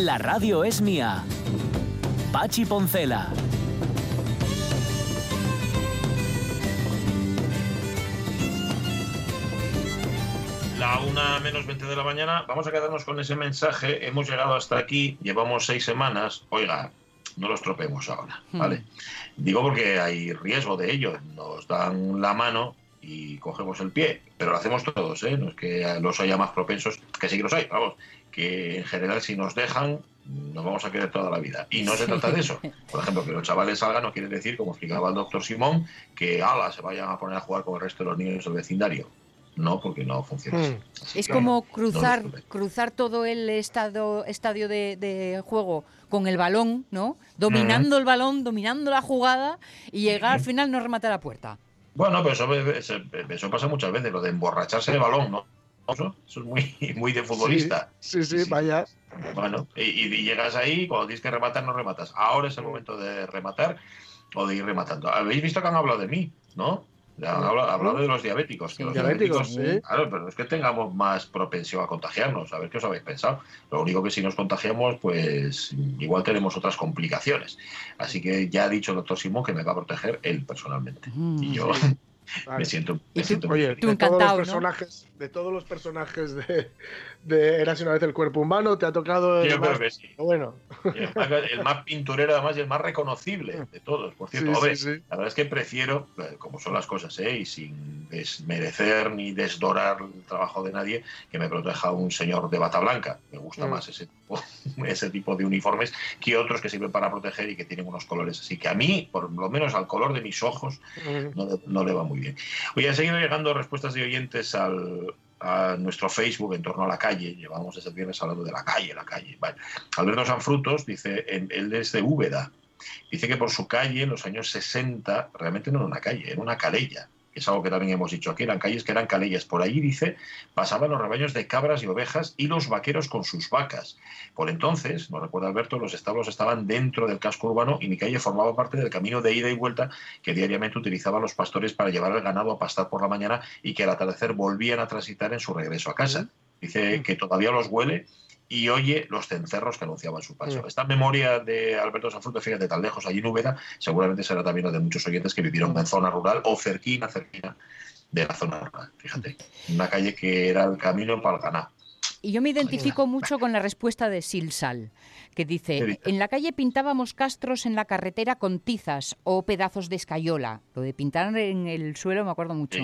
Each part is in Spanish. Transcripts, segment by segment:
La radio es mía. Pachi Poncela. La una menos 20 de la mañana. Vamos a quedarnos con ese mensaje. Hemos llegado hasta aquí. Llevamos seis semanas. Oiga, no los tropeemos ahora, ¿vale? Digo porque hay riesgo de ello. Nos dan la mano y cogemos el pie, pero lo hacemos todos, ¿eh? No es que los haya más propensos, que sí que los hay, vamos, que en general si nos dejan nos vamos a querer toda la vida. Y no se trata de eso. Por ejemplo, que los chavales salgan no quiere decir, como explicaba el doctor Simón, que ala, se vayan a poner a jugar con el resto de los niños del vecindario. No, porque no funciona así. Así Es que como no cruzar, cruzar todo el estado, estadio de, de juego con el balón, ¿no? Dominando el balón, dominando la jugada y llegar al final no rematar la puerta. Bueno, pero eso, eso- eso pasa muchas veces, lo de emborracharse de balón, ¿no? Eso, eso es muy, muy de futbolista. Sí, sí, vaya. Bueno, y, y llegas ahí, cuando tienes que rematar, no rematas. Ahora es el momento de rematar o de ir rematando. Habéis visto que han hablado de mí, ¿no? Han hablado, de los diabéticos. Que los Diabéticos, diabéticos, claro, pero es que tengamos más propensión a contagiarnos. A ver qué os habéis pensado. Lo único que si nos contagiamos, pues igual tenemos otras complicaciones. Así que ya ha dicho el doctor Simón que me va a proteger él personalmente. Y yo me siento, me siento muy Oye, de todos los personajes, de todos los personajes de, de Érase una vez el cuerpo humano, te ha tocado el Yo creo más- que sí. Bueno, el, más, el más pinturero, además, y el más reconocible de todos. Por cierto, Sí, a ver, sí, sí. la verdad es que prefiero, eh, como son las cosas, ¿eh? y sin desmerecer ni desdorar el trabajo de nadie, que me proteja un señor de bata blanca. Me gusta Mm. más ese tipo, ese tipo de uniformes que otros que sirven para proteger y que tienen unos colores así. Que a mí, por lo menos al color de mis ojos, no, le- no le va muy bien. Oye, han seguido llegando respuestas de oyentes al, a nuestro Facebook en torno a la calle. Llevamos desde el viernes hablando de la calle, la calle. Vale. Alberto Sanfrutos dice, él es de Úbeda. Dice que por su calle, en los años 60, realmente no era una calle, era una calella. Es algo que también hemos dicho aquí, eran calles que eran calellas. Por allí, dice, pasaban los rebaños de cabras y ovejas y los vaqueros con sus vacas. Por entonces, nos recuerda Alberto, los establos estaban dentro del casco urbano y mi calle formaba parte del camino de ida y vuelta que diariamente utilizaban los pastores para llevar el ganado a pastar por la mañana y que al atardecer volvían a transitar en su regreso a casa. Dice que todavía los huele y oye los cencerros que anunciaban su paso. Mm. Esta memoria de Alberto Sanfruto, fíjate, tan lejos allí en Úbeda, seguramente será también la de muchos oyentes que vivieron en zona rural o cerquina, cerquina de la zona rural. Fíjate, una calle que era el camino para el ganado. Y yo me identifico mucho con la respuesta de Silsal, que ¿Qué dice, en la calle pintábamos castros en la carretera con tizas o pedazos de escayola. Lo de pintar en el suelo me acuerdo mucho.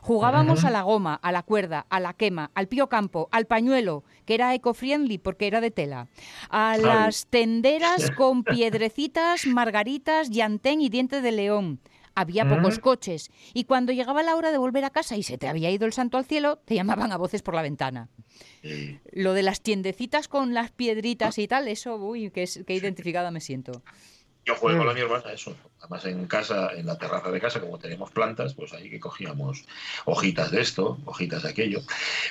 Jugábamos a la goma, a la cuerda, a la quema, al pío campo, al pañuelo, que era eco-friendly porque era de tela, a las tenderas con piedrecitas, margaritas, llantén y diente de león. Había pocos Ujú. coches y cuando llegaba la hora de volver a casa y se te había ido el santo al cielo, te llamaban a voces por la ventana. Lo de las tiendecitas con las piedritas y tal, eso, uy, que identificada me siento. Yo jugué Mm. con la mi hermana, eso. Además, en casa, en la terraza de casa, como teníamos plantas, pues ahí que cogíamos hojitas de esto, hojitas de aquello.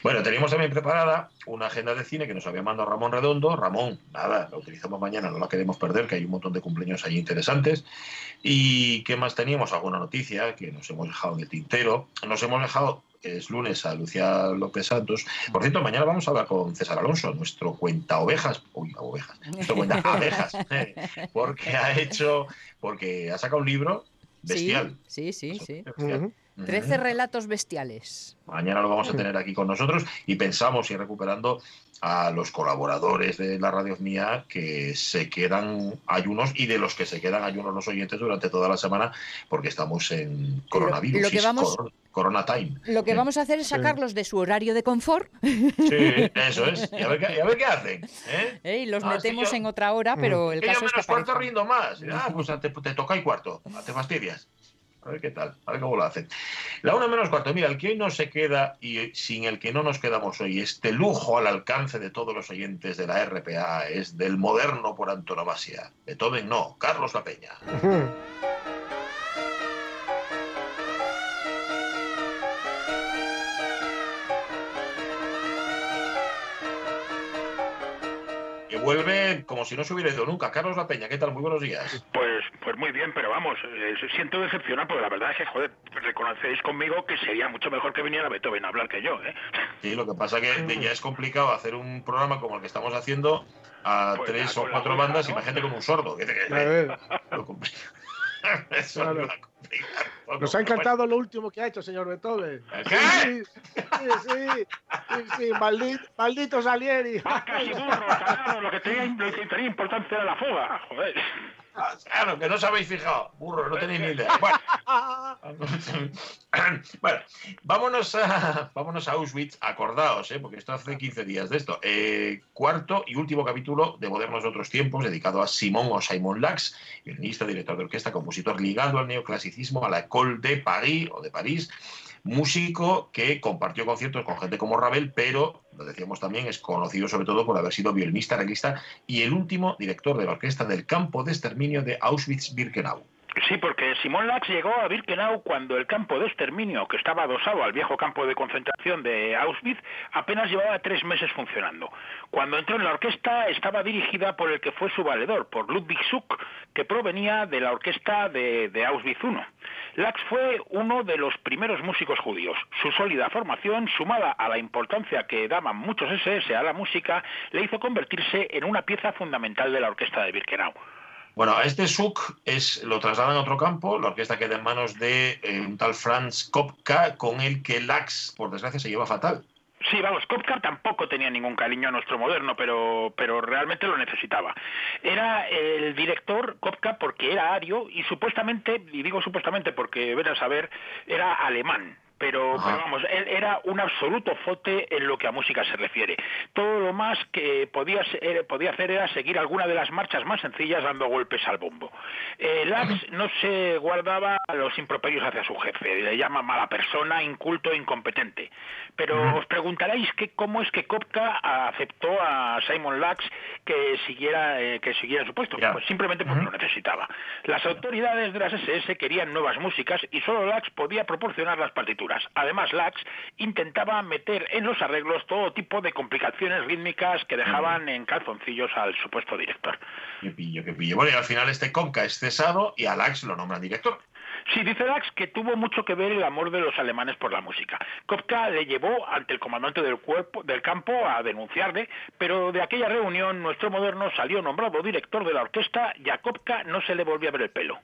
Bueno, teníamos también preparada una agenda de cine que nos había mandado Ramón Redondo. Ramón, nada, la utilizamos mañana, no la queremos perder, que hay un montón de cumpleaños ahí interesantes. ¿Y qué más teníamos? Alguna noticia que nos hemos dejado en el tintero. Nos hemos dejado, es lunes, a Lucía López Santos. Por cierto, mañana vamos a hablar con César Alonso, nuestro cuenta ovejas. Uy, ovejas. Nuestro cuenta abejas. porque ha hecho, porque ha sacado un libro bestial. Sí, sí, sí. sí. Bestial. Ujú. Trece relatos bestiales. Mañana lo vamos a tener aquí con nosotros y pensamos ir recuperando a los colaboradores de la radio mía que se quedan ayunos y de los que se quedan ayunos los oyentes durante toda la semana porque estamos en coronavirus. lo que es vamos- corona, corona time. Lo que Eh, vamos a hacer es sacarlos de su horario de confort Sí, eso es. Y a ver qué, y a ver qué hacen. ¿eh? ¿eh? y los Ah, sí, metemos yo- en otra hora, pero el Que yo caso es que menos cuarto rindo más. Ah, pues te, te toca y cuarto. Te fastidias. A ver qué tal, a ver cómo lo hacen. La una menos cuarto, mira, el que hoy no se queda y sin el que no nos quedamos hoy, este lujo al alcance de todos los oyentes de la RPA, es del moderno por antonomasia. Beethoven no, Carlos La. vuelve como si no se hubiera ido nunca. Carlos La Peña, ¿qué tal? Muy buenos días. Pues, pues muy bien, pero vamos, eh, siento decepcionar porque la verdad es que, joder, reconocéis conmigo que sería mucho mejor que viniera Beethoven a hablar que yo, ¿eh? Sí, lo que pasa que ya es complicado hacer un programa como el que estamos haciendo a Pues tres o cuatro música, bandas, ¿no? imagínate con un sordo. que- que- A ver, lo Eso Claro. lo nos ha pero bueno. encantado lo último que ha hecho, señor Beethoven. ¿Qué? Sí, sí, sí, maldito, maldito Salieri. Vacas y burros, claro, lo que tenía, lo que tenía importancia era la fuga, joder. Ah, Claro, que no os habéis fijado. Burro, no tenéis ni idea. Bueno, bueno, vámonos a, vámonos a Auschwitz, acordaos, ¿eh? porque esto hace 15 días de esto. Eh, cuarto y último capítulo de Modernos de otros tiempos, dedicado a Simón o Simon Lax, violinista, director de orquesta, compositor ligado al neoclasicismo, a la École de Paris o de París, músico que compartió conciertos con gente como Ravel, pero, lo decíamos también, es conocido sobre todo por haber sido violinista, arreglista y el último director de la orquesta del campo de exterminio de Auschwitz-Birkenau. Sí, porque Simón Lax llegó a Birkenau cuando el campo de exterminio, que estaba adosado al viejo campo de concentración de Auschwitz, apenas llevaba tres meses funcionando. Cuando entró en la orquesta estaba dirigida por el que fue su valedor, por Ludwig Schuck, que provenía de la orquesta de, de Auschwitz I. Lax fue uno de los primeros músicos judíos. Su sólida formación, sumada a la importancia que daban muchos SS a la música, le hizo convertirse en una pieza fundamental de la orquesta de Birkenau. Bueno, a este Suk es, lo trasladan a otro campo, la orquesta queda en manos de eh, un tal Franz Kopka, con el que Lax, por desgracia, se lleva fatal. Sí, vamos, Kopka tampoco tenía ningún cariño a nuestro moderno, pero, pero realmente lo necesitaba. Era el director Kopka porque era ario y supuestamente, y digo supuestamente porque ven a saber, era alemán. Pero, vamos, él era un absoluto fote en lo que a música se refiere. Todo lo más que podía, ser- podía hacer era seguir alguna de las marchas más sencillas dando golpes al bombo. Eh, Lax no se guardaba los improperios hacia su jefe, le llama mala persona, inculto, incompetente. Pero os preguntaréis que cómo es que Kopka aceptó a Simon Lax que siguiera, eh, que siguiera su puesto. Pues simplemente porque lo necesitaba. Las autoridades de las SS querían nuevas músicas y solo Lax podía proporcionar las partituras. Además, Lax intentaba meter en los arreglos todo tipo de complicaciones rítmicas que dejaban en calzoncillos al supuesto director. Qué pillo, qué pillo. Bueno, y al final este Kopka es cesado y a Lax lo nombran director. Sí, dice Lax que tuvo mucho que ver el amor de los alemanes por la música. Kopka le llevó ante el comandante del, cuerpo, del campo a denunciarle, pero de aquella reunión nuestro moderno salió nombrado director de la orquesta y a Kopka no se le volvió a ver el pelo.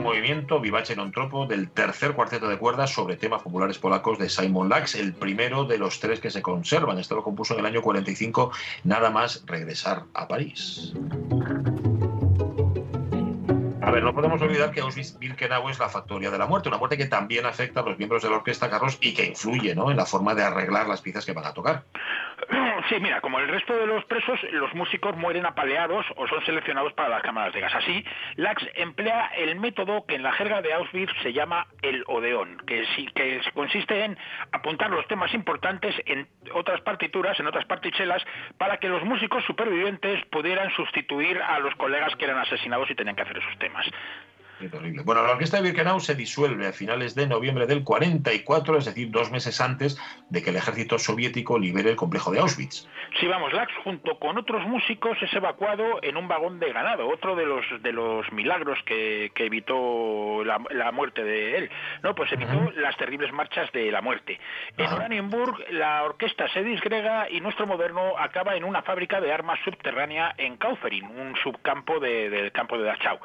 Movimiento, Vivace non tropo, del tercer cuarteto de cuerdas sobre temas populares polacos de Simon Lax, el primero de los tres que se conservan. Esto lo compuso en el año 45, nada más regresar a París. A ver, no podemos olvidar que Auschwitz-Birkenau es la factoría de la muerte, una muerte que también afecta a los miembros de la orquesta, Carlos, y que influye ¿no? en la forma de arreglar las piezas que van a tocar. Sí, mira, como el resto de los presos, los músicos mueren apaleados o son seleccionados para las cámaras de gas. Así, Lax emplea el método que en la jerga de Auschwitz se llama el odeón, que, sí, que consiste en apuntar los temas importantes en otras partituras, en otras partichelas, para que los músicos supervivientes pudieran sustituir a los colegas que eran asesinados y tenían que hacer esos temas. Qué terrible. Bueno, la orquesta de Birkenau se disuelve a finales de noviembre del 44, es decir, dos meses antes de que el ejército soviético libere el complejo de Auschwitz. Sí, vamos, Lax junto con otros músicos es evacuado en un vagón de ganado, otro de los de los milagros que, que evitó la, la muerte de él. No, pues evitó las terribles marchas de la muerte. En. Oranienburg la orquesta se disgrega y nuestro moderno acaba en una fábrica de armas subterránea en Kaufering, un subcampo de- del campo de Dachau.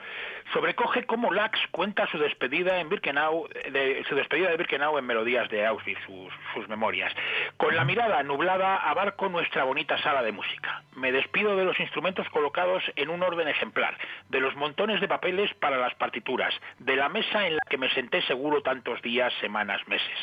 Sobrecoge cómo Lax cuenta su despedida en Birkenau, de, su despedida de Birkenau en Melodías de Auschwitz, sus, sus memorias. Con la mirada nublada abarco nuestra bonita sala de música. Me despido de los instrumentos colocados en un orden ejemplar, de los montones de papeles para las partituras, de la mesa en la que me senté seguro tantos días, semanas, meses.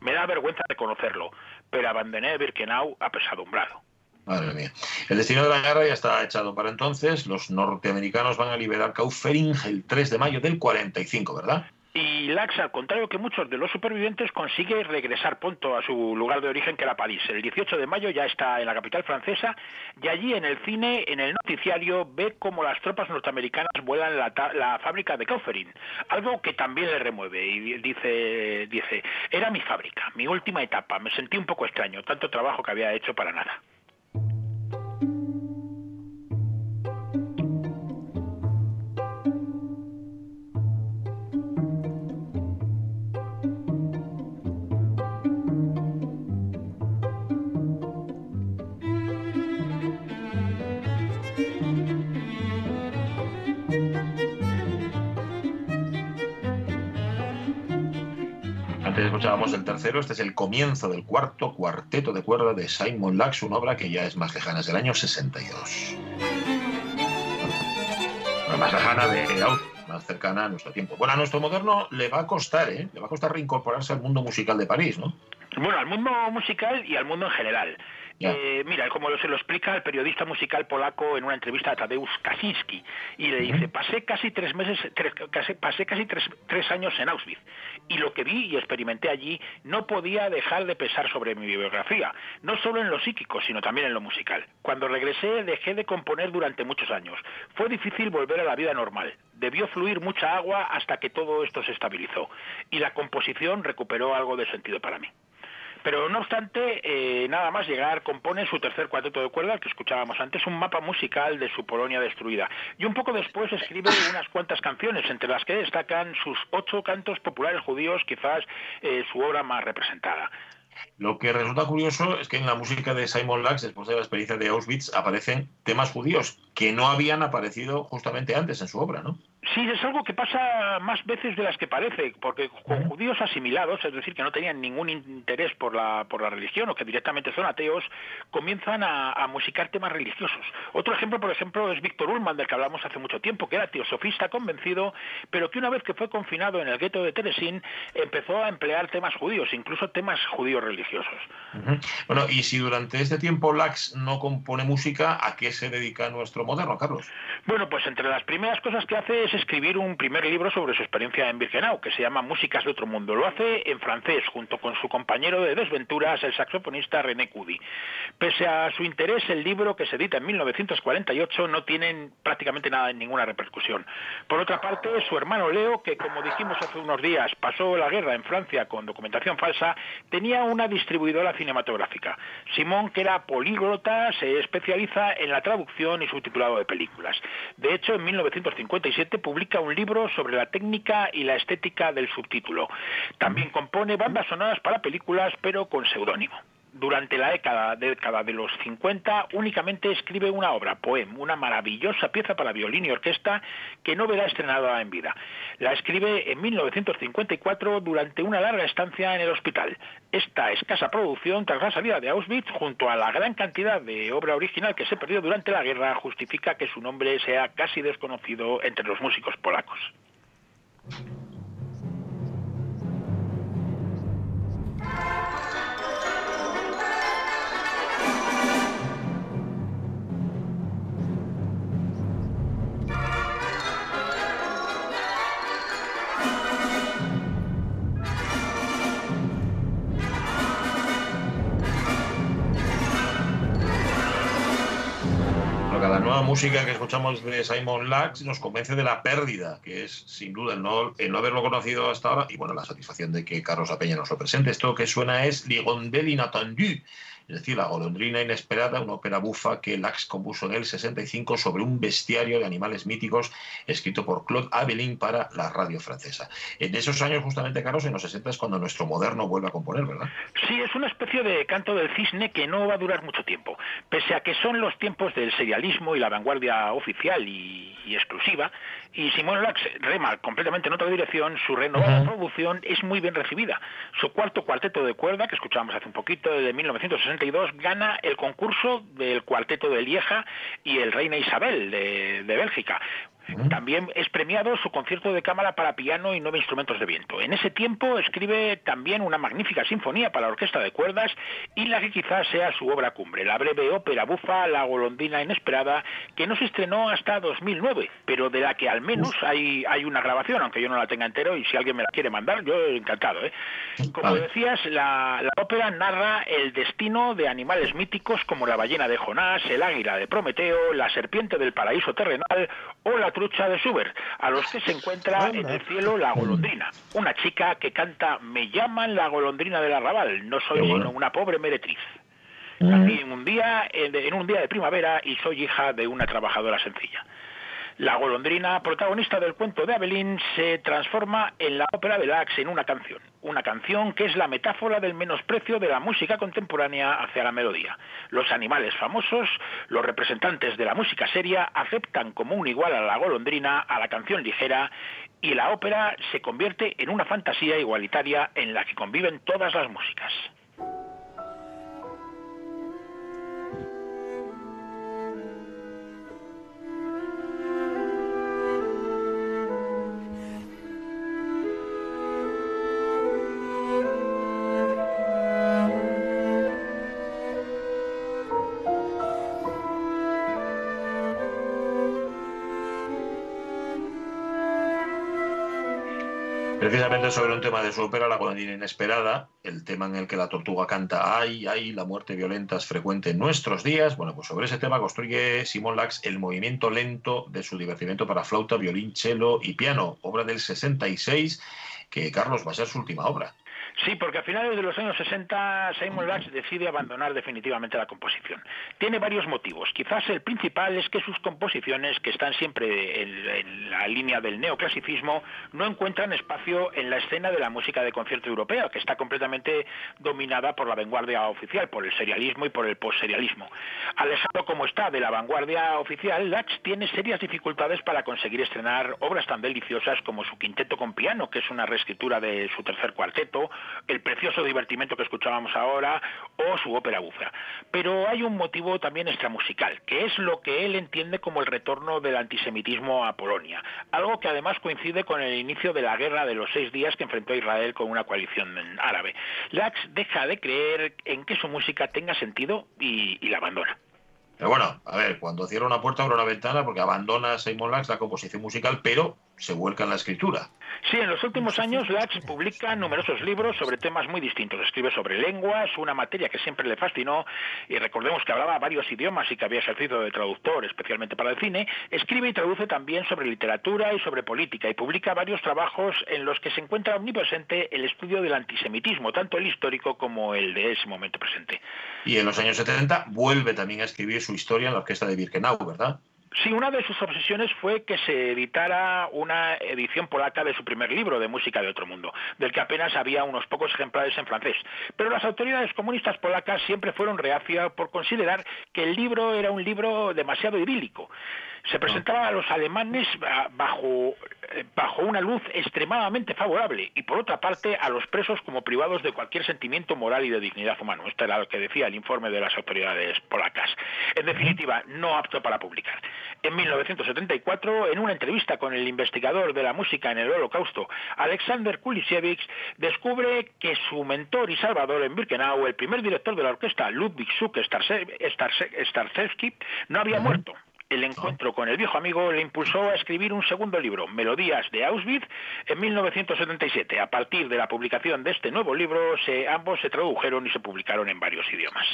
Me da vergüenza reconocerlo, pero abandoné Birkenau apesadumbrado. Madre mía. El destino de la guerra ya está echado para entonces. Los norteamericanos van a liberar Kaufering el 3 de mayo del 45, ¿verdad? Y Lax, al contrario que muchos de los supervivientes, consigue regresar pronto a su lugar de origen, que era París. El 18 de mayo ya está en la capital francesa y allí en el cine, en el noticiario, ve cómo las tropas norteamericanas vuelan la, la fábrica de Kaufering, algo que también le remueve. Y dice, dice, era mi fábrica, mi última etapa. Me sentí un poco extraño, tanto trabajo que había hecho para nada. Escuchábamos el tercero, este es el comienzo del cuarto cuarteto de cuerda de Simon Lax, una obra que ya es más lejana, es del año 62. Bueno, más lejana de más cercana a nuestro tiempo. Bueno, a nuestro moderno le va a costar, ¿eh? Le va a costar reincorporarse al mundo musical de París, ¿no? Bueno, al mundo musical y al mundo en general. Eh, mira, como se lo explica el periodista musical polaco en una entrevista a Tadeusz Kaczynski, y le dice, pasé casi tres meses, tres- casi- pasé casi tres, tres años en Auschwitz, y lo que vi y experimenté allí no podía dejar de pesar sobre mi biografía, no solo en lo psíquico, sino también en lo musical. Cuando regresé dejé de componer durante muchos años. Fue difícil volver a la vida normal. Debió fluir mucha agua hasta que todo esto se estabilizó, y la composición recuperó algo de sentido para mí. Pero no obstante, eh, nada más llegar, compone su tercer cuarteto de cuerda, que escuchábamos antes, un mapa musical de su Polonia destruida. Y un poco después escribe unas cuantas canciones, entre las que destacan sus ocho cantos populares judíos, quizás eh, su obra más representada. Lo que resulta curioso es que en la música de Simon Lax, después de la experiencia de Auschwitz, aparecen temas judíos que no habían aparecido justamente antes en su obra, ¿no? Sí, es algo que pasa más veces de las que parece, porque con judíos asimilados, es decir, que no tenían ningún interés por la, por la religión o que directamente son ateos, comienzan a, a musicar temas religiosos. Otro ejemplo, por ejemplo, es Víctor Ullmann, del que hablamos hace mucho tiempo, que era teosofista convencido, pero que una vez que fue confinado en el gueto de Teresín, empezó a emplear temas judíos, incluso temas judíos religiosos. Bueno, y si durante este tiempo Lax no compone música, ¿a qué se dedica nuestro moderno, Carlos? Bueno, pues entre las primeras cosas que hace es escribir un primer libro sobre su experiencia en Birkenau, que se llama Músicas de otro mundo. Lo hace en francés, junto con su compañero de desventuras, el saxofonista René Cudi. Pese a su interés, el libro, que se edita en 1948, no tiene prácticamente nada, ninguna repercusión. Por otra parte, su hermano Leo, que como dijimos hace unos días, pasó la guerra en Francia con documentación falsa, tenía una distribuidora cinematográfica. Simón, que era políglota, se especializa en la traducción y subtitulado de películas. De hecho, en 1957 publica un libro sobre la técnica y la estética del subtítulo. También compone bandas sonoras para películas, pero con seudónimo. Durante la década, de los 50 únicamente escribe una obra, Poem, una maravillosa pieza para violín y orquesta que no verá estrenada en vida. La escribe en 1954 durante una larga estancia en el hospital. Esta escasa producción tras la salida de Auschwitz, junto a la gran cantidad de obra original que se perdió durante la guerra, justifica que su nombre sea casi desconocido entre los músicos polacos. Música que escuchamos de Simon Lax nos convence de la pérdida, que es sin duda el no, el no haberlo conocido hasta ahora, y bueno, la satisfacción de que Carlos Apeña nos lo presente. Esto que suena es L'Hirondelle Inattendue, es decir, La golondrina inesperada, una ópera bufa que Lax compuso en el 65 sobre un bestiario de animales míticos escrito por Claude Avelin para la radio francesa. En esos años, justamente, Carlos, en los 60 es cuando nuestro moderno vuelve a componer, ¿verdad? Sí, es una especie de canto del cisne que no va a durar mucho tiempo. Pese a que son los tiempos del serialismo y la vanguardia oficial y, y exclusiva, y Simón Lax rema completamente en otra dirección, su renovada producción es muy bien recibida. Su cuarto cuarteto de cuerda, que escuchábamos hace un poquito, de 1962, gana el concurso del cuarteto de Lieja y el Reina Isabel de, de Bélgica. También es premiado su concierto de cámara para piano y nueve instrumentos de viento. En ese tiempo escribe también una magnífica sinfonía para la orquesta de cuerdas y la que quizás sea su obra cumbre, la breve ópera bufa La golondrina inesperada, que no se estrenó hasta 2009, pero de la que al menos hay, hay una grabación, aunque yo no la tenga entero y si alguien me la quiere mandar, yo encantado. ¿eh? Como decías, la, la ópera narra el destino de animales míticos como la ballena de Jonás, el águila de Prometeo, la serpiente del paraíso terrenal o la trucha de Schubert, a los que se encuentra en el cielo la golondrina, una chica que canta Me llaman la golondrina del arrabal, no soy bueno. sino una pobre meretriz. Nací en un día en un día de primavera y soy hija de una trabajadora sencilla. La golondrina, protagonista del cuento de Abelín, se transforma en la ópera de Lax en una canción. Una canción que es la metáfora del menosprecio de la música contemporánea hacia la melodía. Los animales famosos, los representantes de la música seria, aceptan como un igual a la golondrina, a la canción ligera, y la ópera se convierte en una fantasía igualitaria en la que conviven todas las músicas. Precisamente sobre un tema de su ópera, La golondrina inesperada, el tema en el que la tortuga canta ay, ay, la muerte violenta es frecuente en nuestros días. Bueno, pues sobre ese tema construye Simón Lax el movimiento lento de su divertimento para flauta, violín, cello y piano, obra del 66, que Carlos va a ser su última obra. Sí, porque a finales de los años 60 Simon Lax decide abandonar definitivamente la composición. Tiene varios motivos. Quizás el principal es que sus composiciones, que están siempre en, la línea del neoclasicismo, no encuentran espacio en la escena de la música de concierto europea, que está completamente dominada por la vanguardia oficial, por el serialismo y por el postserialismo. Alejado como está de la vanguardia oficial, Lax tiene serias dificultades para conseguir estrenar obras tan deliciosas como su quinteto con piano, que es una reescritura de su tercer cuarteto, el precioso divertimento que escuchábamos ahora o su ópera bufa. Pero hay un motivo también extramusical, que es lo que él entiende como el retorno del antisemitismo a Polonia, algo que además coincide con el inicio de la guerra de los seis días que enfrentó Israel con una coalición árabe. Lax deja de creer en que su música tenga sentido y, y la abandona. Pero bueno, a ver, cuando cierra una puerta abre una ventana porque abandona Simon Lax la composición musical, pero se vuelca en la escritura. Sí, en los últimos años Lax publica numerosos libros sobre temas muy distintos. Escribe sobre lenguas, una materia que siempre le fascinó, y recordemos que hablaba varios idiomas y que había ejercido de traductor, especialmente para el cine. Escribe y traduce también sobre literatura y sobre política, y publica varios trabajos en los que se encuentra omnipresente el estudio del antisemitismo, tanto el histórico como el de ese momento presente. Y en los años 70 vuelve también a escribir su historia en la orquesta de Birkenau, ¿verdad? Sí, una de sus obsesiones fue que se editara una edición polaca de su primer libro de música de otro mundo, del que apenas había unos pocos ejemplares en francés. Pero las autoridades comunistas polacas siempre fueron reacias por considerar que el libro era un libro demasiado idílico. Se presentaba a los alemanes bajo, bajo una luz extremadamente favorable y por otra parte a los presos como privados de cualquier sentimiento moral y de dignidad humano. Esto era lo que decía el informe de las autoridades polacas. En definitiva, no apto para publicar. En 1974, en una entrevista con el investigador de la música en el Holocausto, Alexander Kulisiewicz, descubre que su mentor y salvador en Birkenau, el primer director de la orquesta, Ludwig Suk Starsevsky, no había muerto. El encuentro con el viejo amigo le impulsó a escribir un segundo libro, Melodías de Auschwitz, en 1977. A partir de la publicación de este nuevo libro, se, ambos se tradujeron y se publicaron en varios idiomas.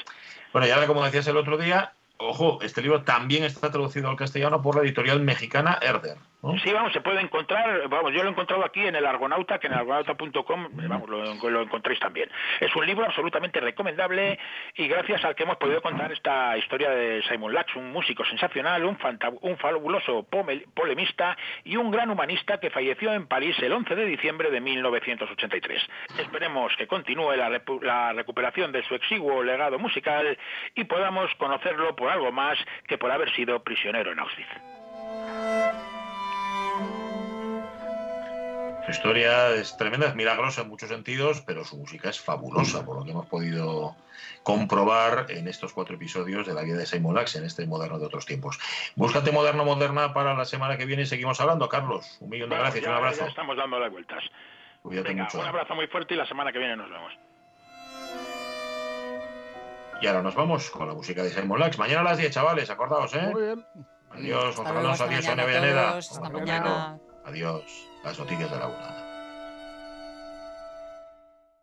Bueno, y ahora, como decías el otro día, ojo, este libro también está traducido al castellano por la editorial mexicana Herder. Sí, vamos, se puede encontrar, vamos, yo lo he encontrado aquí en el Argonauta, que en argonauta.com, vamos, lo, lo encontréis también. Es un libro absolutamente recomendable y gracias al que hemos podido contar esta historia de Simon Lax, un músico sensacional, un, un fabuloso polemista y un gran humanista que falleció en París el 11 de diciembre de 1983. Esperemos que continúe la, la recuperación de su exiguo legado musical y podamos conocerlo por algo más que por haber sido prisionero en Auschwitz. Su historia es tremenda, es milagrosa en muchos sentidos, pero su música es fabulosa, por lo que hemos podido comprobar en estos cuatro episodios de la vida de Simon Lax, en este moderno de otros tiempos. Búscate moderno, moderna para la semana que viene y seguimos hablando. Carlos, un millón de Bueno, gracias, ya- un abrazo. ya estamos dando las vueltas. Cuídate Venga, mucho. un abrazo muy fuerte y la semana que viene nos vemos. Y ahora nos vamos con la música de Simon Lax. Mañana a las 10, chavales, acordaos, ¿eh? Muy bien. Adiós, hasta adiós, Sonia Hasta mañana. Adiós, las noticias de la una.